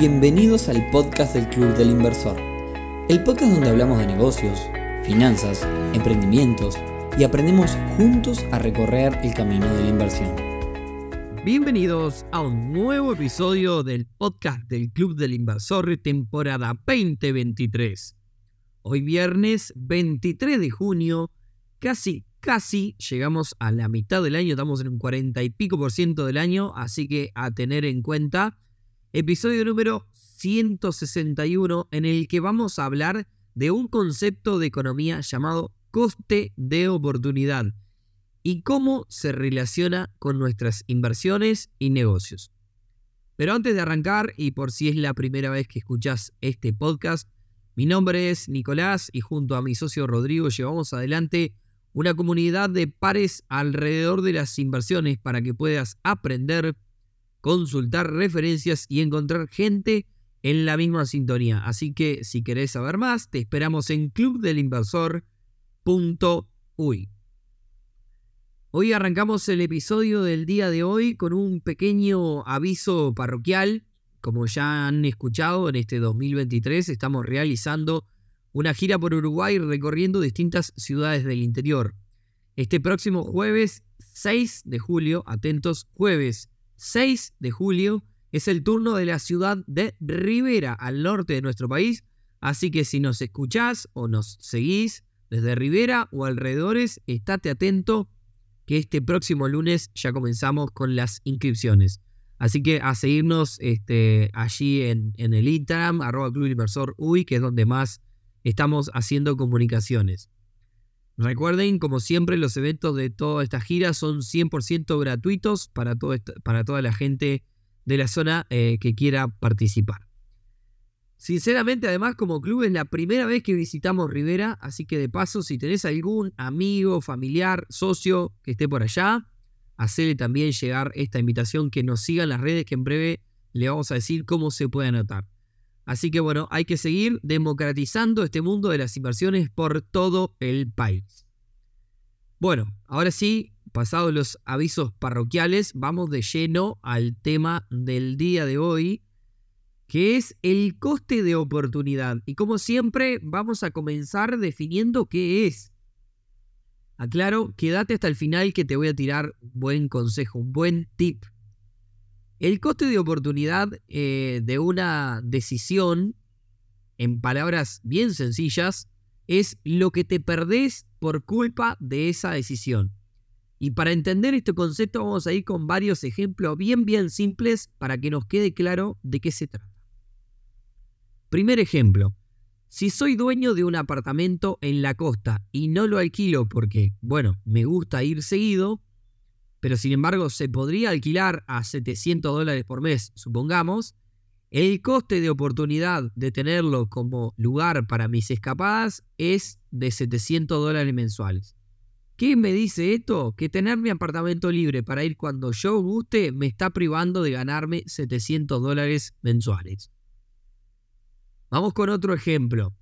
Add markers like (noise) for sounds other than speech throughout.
Bienvenidos al podcast del Club del Inversor, el podcast donde hablamos de negocios, finanzas, emprendimientos y aprendemos juntos a recorrer el camino de la inversión. Bienvenidos a un nuevo episodio del podcast del Club del Inversor temporada 2023. Hoy viernes 23 de junio, casi, casi llegamos a la mitad del año, estamos en un 40 y pico por ciento del año, así que a tener en cuenta episodio número 161 en el que vamos a hablar de un concepto de economía llamado coste de oportunidad y cómo se relaciona con nuestras inversiones y negocios. Pero antes de arrancar, y por si es la primera vez que escuchas este podcast, mi nombre es Nicolás y junto a mi socio Rodrigo llevamos adelante una comunidad de pares alrededor de las inversiones para que puedas aprender, consultar referencias y encontrar gente en la misma sintonía. Así que si querés saber más, te esperamos en clubdelinversor.uy. Hoy arrancamos el episodio del día de hoy con un pequeño aviso parroquial. Como ya han escuchado, en este 2023 estamos realizando una gira por Uruguay recorriendo distintas ciudades del interior. Este próximo jueves 6 de julio, atentos, jueves 6 de julio es el turno de la ciudad de Rivera, al norte de nuestro país. Así que si nos escuchás o nos seguís desde Rivera o alrededores, estate atento que este próximo lunes ya comenzamos con las inscripciones. Así que a seguirnos este, allí en, en, el Instagram, arroba Club Inversor UI, que es donde más estamos haciendo comunicaciones. Recuerden, como siempre, los eventos de toda esta gira son 100% gratuitos para, toda la gente de la zona eh, que quiera participar. Sinceramente, además, como club es la primera vez que visitamos Rivera, así que de paso, si tenés algún amigo, familiar, socio que esté por allá, hacele también llegar esta invitación, que nos sigan las redes, que en breve le vamos a decir cómo se puede anotar. Así que bueno, hay que seguir democratizando este mundo de las inversiones por todo el país. Bueno, ahora sí, pasados los avisos parroquiales, vamos de lleno al tema del día de hoy, que es el coste de oportunidad. Y como siempre, vamos a comenzar definiendo qué es. Aclaro, quédate hasta el final que te voy a tirar un buen consejo, un buen tip. El coste de oportunidad eh, de una decisión, en palabras bien sencillas, es lo que te perdés por culpa de esa decisión. Y para entender este concepto vamos a ir con varios ejemplos bien bien simples para que nos quede claro de qué se trata. Primer ejemplo. Si soy dueño de un apartamento en la costa y no lo alquilo porque, bueno, me gusta ir seguido, pero sin embargo se podría alquilar a 700 dólares por mes, supongamos, el coste de oportunidad de tenerlo como lugar para mis escapadas es de 700 dólares mensuales. ¿Qué me dice esto? Que tener mi apartamento libre para ir cuando yo guste me está privando de ganarme 700 dólares mensuales. Vamos con otro ejemplo.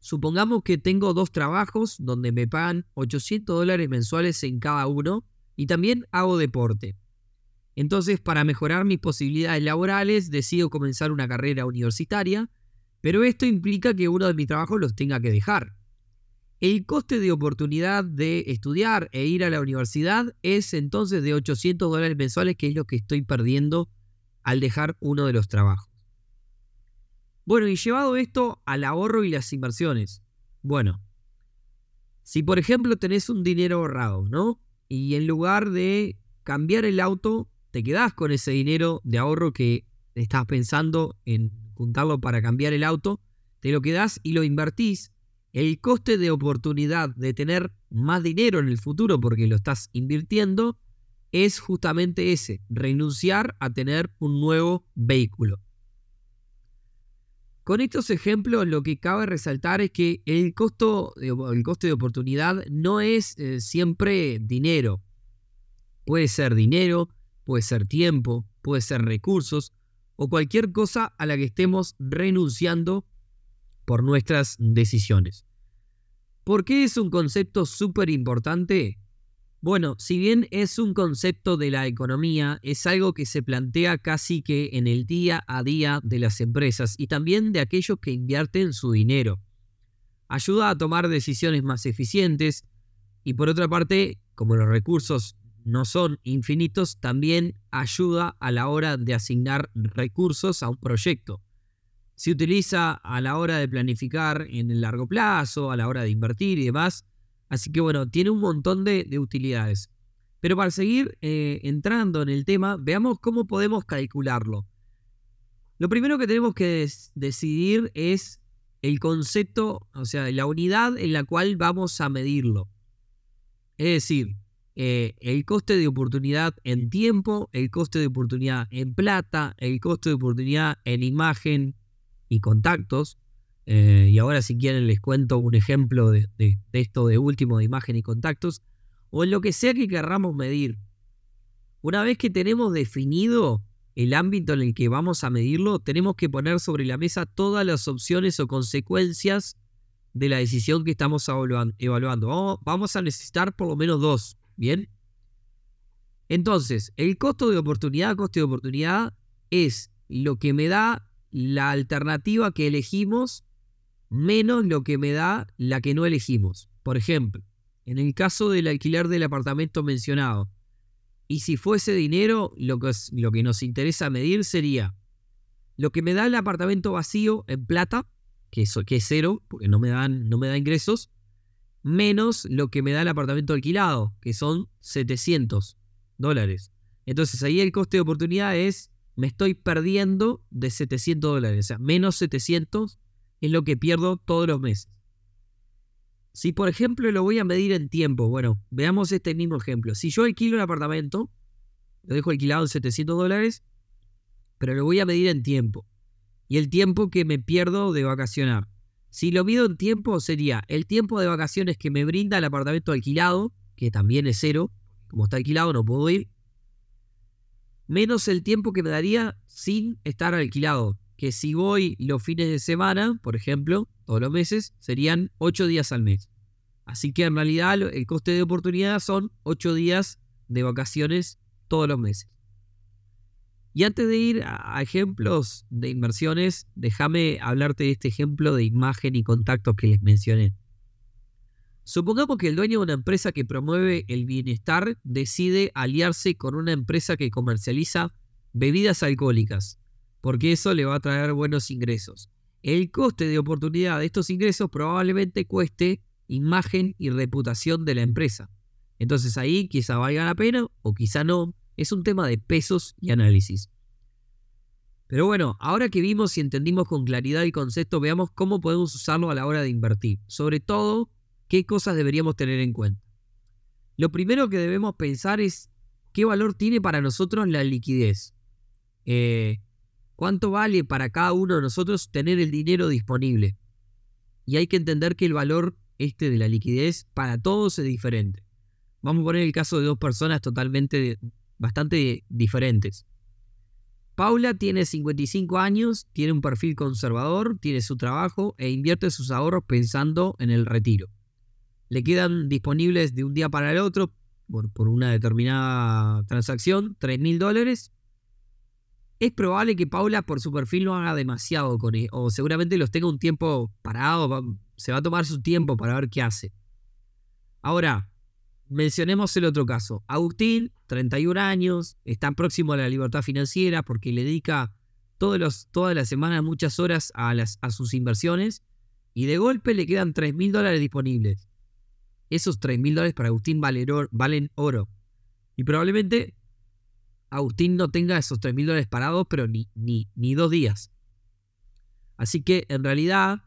Supongamos que tengo dos trabajos donde me pagan 800 dólares mensuales en cada uno y también hago deporte. Entonces, para mejorar mis posibilidades laborales, decido comenzar una carrera universitaria, pero esto implica que uno de mis trabajos los tenga que dejar. El coste de oportunidad de estudiar e ir a la universidad es entonces de 800 dólares mensuales, que es lo que estoy perdiendo al dejar uno de los trabajos. Bueno, y llevado esto al ahorro y las inversiones. Bueno, si por ejemplo tenés un dinero ahorrado, ¿no? Y en lugar de cambiar el auto, te quedás con ese dinero de ahorro que estás pensando en juntarlo para cambiar el auto, te lo quedás y lo invertís. El coste de oportunidad de tener más dinero en el futuro porque lo estás invirtiendo es justamente ese, renunciar a tener un nuevo vehículo. Con estos ejemplos lo que cabe resaltar es que el, costo, el de oportunidad no es eh, siempre dinero. Puede ser dinero, puede ser tiempo, puede ser recursos o cualquier cosa a la que estemos renunciando por nuestras decisiones. ¿Por qué es un concepto súper importante? Bueno, si bien es un concepto de la economía, es algo que se plantea casi que en el día a día de las empresas y también de aquellos que invierten su dinero. Ayuda a tomar decisiones más eficientes y por otra parte, como los recursos no son infinitos, también ayuda a la hora de asignar recursos a un proyecto. Se utiliza a la hora de planificar en el largo plazo, a la hora de invertir y demás, Así que bueno, tiene un montón de, utilidades. Pero para seguir eh, entrando en el tema, veamos cómo podemos calcularlo. Lo primero que tenemos que decidir es el concepto, o sea, la unidad en la cual vamos a medirlo. Es decir, eh, el coste de oportunidad en tiempo, el coste de oportunidad en plata, el coste de oportunidad en imagen y contactos, eh, y ahora si quieren les cuento un ejemplo de, esto de último de imagen y contactos, o en lo que sea que querramos medir. Una vez que tenemos definido el ámbito en el que vamos a medirlo, tenemos que poner sobre la mesa todas las opciones o consecuencias de la decisión que estamos evaluando. vamos a necesitar por lo menos dos, ¿bien? Entonces, el costo de oportunidad, coste de oportunidad, es lo que me da la alternativa que elegimos menos lo que me da la que no elegimos. Por ejemplo, en el caso del alquiler del apartamento mencionado, y si fuese dinero, lo que, lo que nos interesa medir sería lo que me da el apartamento vacío en plata, que, eso, que es cero, porque no me, dan, no me da ingresos, menos lo que me da el apartamento alquilado, que son 700 dólares. Entonces ahí el coste de oportunidad es, me estoy perdiendo de 700 dólares, o sea, menos 700 es lo que pierdo todos los meses. Si por ejemplo lo voy a medir en tiempo, bueno, veamos este mismo ejemplo. Si yo alquilo un apartamento, lo dejo alquilado en 700 dólares, pero lo voy a medir en tiempo. Y el tiempo que me pierdo de vacacionar. Si lo mido en tiempo sería el tiempo de vacaciones que me brinda el apartamento alquilado, que también es cero, como está alquilado no puedo ir, menos el tiempo que me daría sin estar alquilado, que si voy los fines de semana, por ejemplo, todos los meses, serían 8 días al mes. Así que en realidad el coste de oportunidad son 8 días de vacaciones todos los meses. Y antes de ir a ejemplos de inversiones, déjame hablarte de este ejemplo de imagen y contactos que les mencioné. Supongamos que el dueño de una empresa que promueve el bienestar decide aliarse con una empresa que comercializa bebidas alcohólicas porque eso le va a traer buenos ingresos. El coste de oportunidad de estos ingresos probablemente cueste imagen y reputación de la empresa. Entonces ahí quizá valga la pena o quizá no. Es un tema de pesos y análisis. Pero bueno, ahora que vimos y entendimos con claridad el concepto, veamos cómo podemos usarlo a la hora de invertir. Sobre todo, qué cosas deberíamos tener en cuenta. Lo primero que debemos pensar es qué valor tiene para nosotros la liquidez. Eh, ¿Cuánto vale para cada uno de nosotros tener el dinero disponible? Y hay que entender que el valor este de la liquidez para todos es diferente. Vamos a poner el caso de dos personas totalmente, bastante diferentes. Paula tiene 55 años, tiene un perfil conservador, tiene su trabajo e invierte sus ahorros pensando en el retiro. Le quedan disponibles de un día para el otro, por, por una determinada transacción, 3 mil dólares es probable que Paula por su perfil no haga demasiado con él, o seguramente los tenga un tiempo parado, se va a tomar su tiempo para ver qué hace. Ahora, mencionemos el otro caso. Agustín, 31 años, está próximo a la libertad financiera porque le dedica todos los, todas las semanas muchas horas a, a sus inversiones y de golpe le quedan 3 mil dólares disponibles. Esos 3 mil dólares para Agustín valen oro. Y probablemente Agustín no tenga esos 3 mil dólares parados, pero ni, ni, ni dos días. Así que en realidad,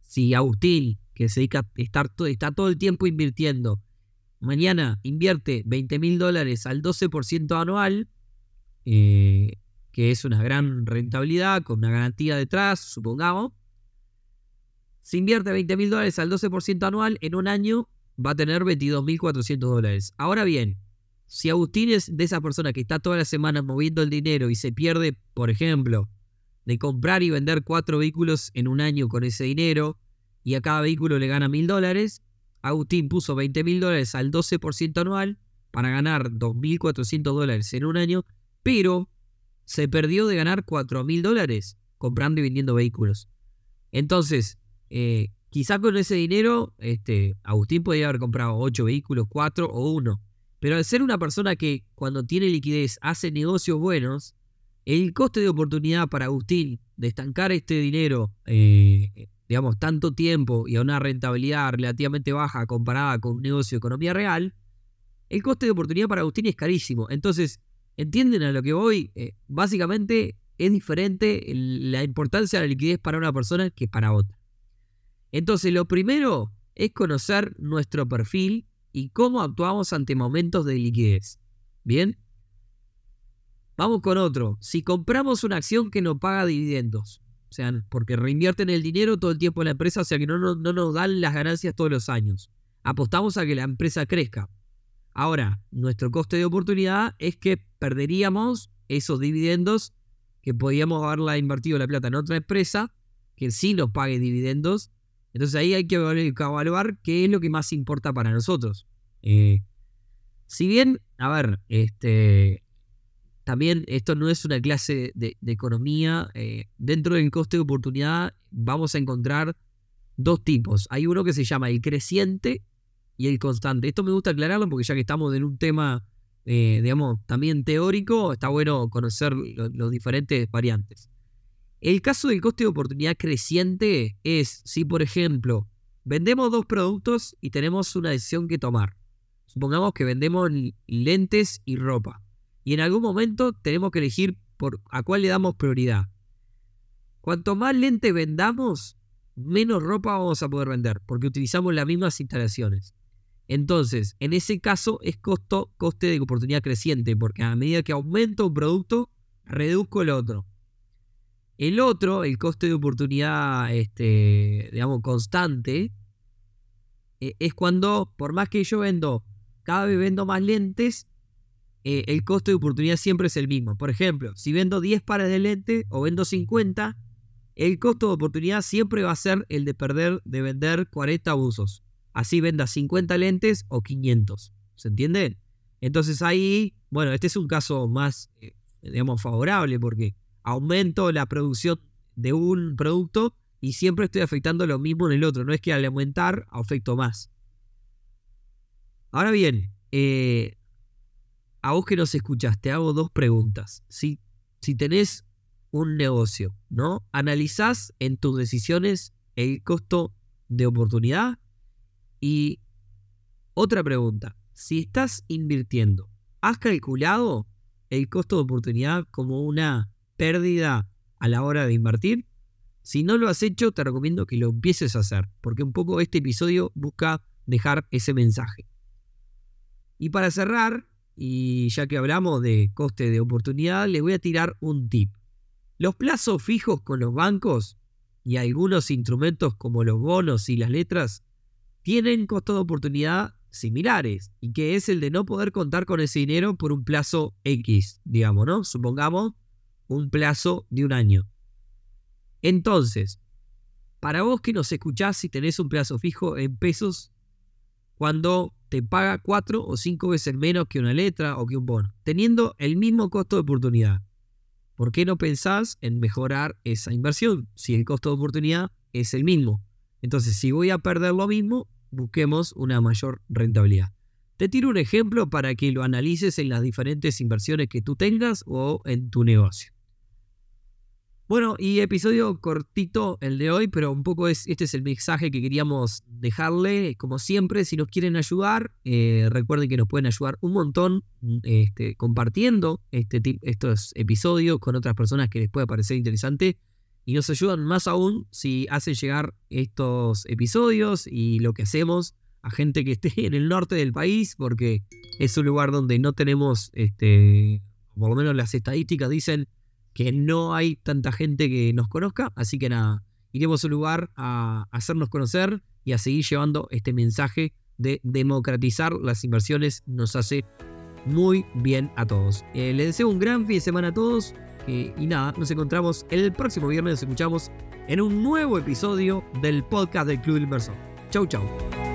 si Agustín, que se dedica a estar está todo el tiempo invirtiendo, mañana invierte 20 mil dólares al 12% anual, eh, que es una gran rentabilidad con una garantía detrás, supongamos. Si invierte 20 mil dólares al 12% anual, en un año va a tener 22.400 dólares. Ahora bien, si Agustín es de esa persona que está todas las semanas moviendo el dinero y se pierde, por ejemplo, de comprar y vender cuatro vehículos en un año con ese dinero y a cada vehículo le gana mil dólares, Agustín puso 20 mil dólares al 12% anual para ganar 2.400 dólares en un año, pero se perdió de ganar 4.000 dólares comprando y vendiendo vehículos. Entonces, eh, quizá con ese dinero, este, Agustín podría haber comprado 8 vehículos, 4 o 1. Pero al ser una persona que cuando tiene liquidez hace negocios buenos, el coste de oportunidad para Agustín de estancar este dinero, eh, digamos, tanto tiempo y a una rentabilidad relativamente baja comparada con un negocio de economía real, el coste de oportunidad para Agustín es carísimo. Entonces, ¿entienden a lo que voy? Eh, básicamente es diferente la importancia de la liquidez para una persona que para otra. Entonces, lo primero es conocer nuestro perfil y cómo actuamos ante momentos de liquidez. ¿Bien? Vamos con otro. Si compramos una acción que no paga dividendos, o sea, porque reinvierten el dinero todo el tiempo en la empresa, o sea que no, no, no nos dan las ganancias todos los años. Apostamos a que la empresa crezca. Ahora, nuestro coste de oportunidad es que perderíamos esos dividendos que podíamos haberla invertido la plata en otra empresa que sí nos pague dividendos. Entonces ahí hay que evaluar qué es lo que más importa para nosotros. Eh, si bien, a ver, este, también esto no es una clase de, economía. Eh, dentro del coste de oportunidad vamos a encontrar dos tipos. Hay uno que se llama el creciente y el constante. Esto me gusta aclararlo porque ya que estamos en un tema, eh, digamos, también teórico, está bueno conocer los diferentes variantes. El caso del coste de oportunidad creciente es si, por ejemplo, vendemos dos productos y tenemos una decisión que tomar. Supongamos que vendemos lentes y ropa y en algún momento tenemos que elegir por a cuál le damos prioridad. Cuanto más lente vendamos, menos ropa vamos a poder vender, porque utilizamos las mismas instalaciones. Entonces, en ese caso es costo, coste de oportunidad creciente, porque a medida que aumento un producto, reduzco el otro. El otro, el coste de oportunidad, este, digamos, constante, e, es cuando, por más que yo vendo, cada vez vendo más lentes, eh, el costo de oportunidad siempre es el mismo. Por ejemplo, si vendo 10 pares de lentes o vendo 50, el costo de oportunidad siempre va a ser el de perder, de vender 40 usos. Así venda 50 lentes o 500. ¿Se entiende? Entonces ahí, bueno, este es un caso más, eh, digamos, favorable porque aumento la producción de un producto y siempre estoy afectando lo mismo en el otro. No es que al aumentar afecto más. Ahora bien, eh, a vos que nos escuchas, te hago dos preguntas. Si, si tenés un negocio, ¿no? ¿Analizás en tus decisiones el costo de oportunidad? Y otra pregunta, si estás invirtiendo, ¿has calculado el costo de oportunidad como una pérdida a la hora de invertir? Si no lo has hecho, te recomiendo que lo empieces a hacer, porque un poco este episodio busca dejar ese mensaje. Y para cerrar, y ya que hablamos de coste de oportunidad, les voy a tirar un tip. Los plazos fijos con los bancos y algunos instrumentos como los bonos y las letras tienen costo de oportunidad similares y que es el de no poder contar con ese dinero por un plazo X, digamos, ¿no? Supongamos un plazo de un año. Entonces, para vos que nos escuchás si tenés un plazo fijo en pesos, cuando te paga cuatro o cinco veces menos que una letra o que un bono, teniendo el mismo costo de oportunidad. ¿Por qué no pensás en mejorar esa inversión si el costo de oportunidad es el mismo? Entonces, si voy a perder lo mismo, busquemos una mayor rentabilidad. Te tiro un ejemplo para que lo analices en las diferentes inversiones que tú tengas o en tu negocio. Bueno, y episodio cortito el de hoy, pero un poco es, este es el mensaje que queríamos dejarle. Como siempre, si nos quieren ayudar, eh, recuerden que nos pueden ayudar un montón este, compartiendo este, estos episodios con otras personas que les pueda parecer interesante. Y nos ayudan más aún si hacen llegar estos episodios y lo que hacemos a gente que esté (laughs) en el norte del país, porque es un lugar donde no tenemos, este, por lo menos las estadísticas dicen que no hay tanta gente que nos conozca, así que nada, iremos a un lugar a hacernos conocer y a seguir llevando este mensaje de democratizar las inversiones nos hace muy bien a todos. Eh, les deseo un gran fin de semana a todos y nada, nos encontramos el próximo viernes, nos escuchamos en un nuevo episodio del podcast del Club Inversor. Chau, chau.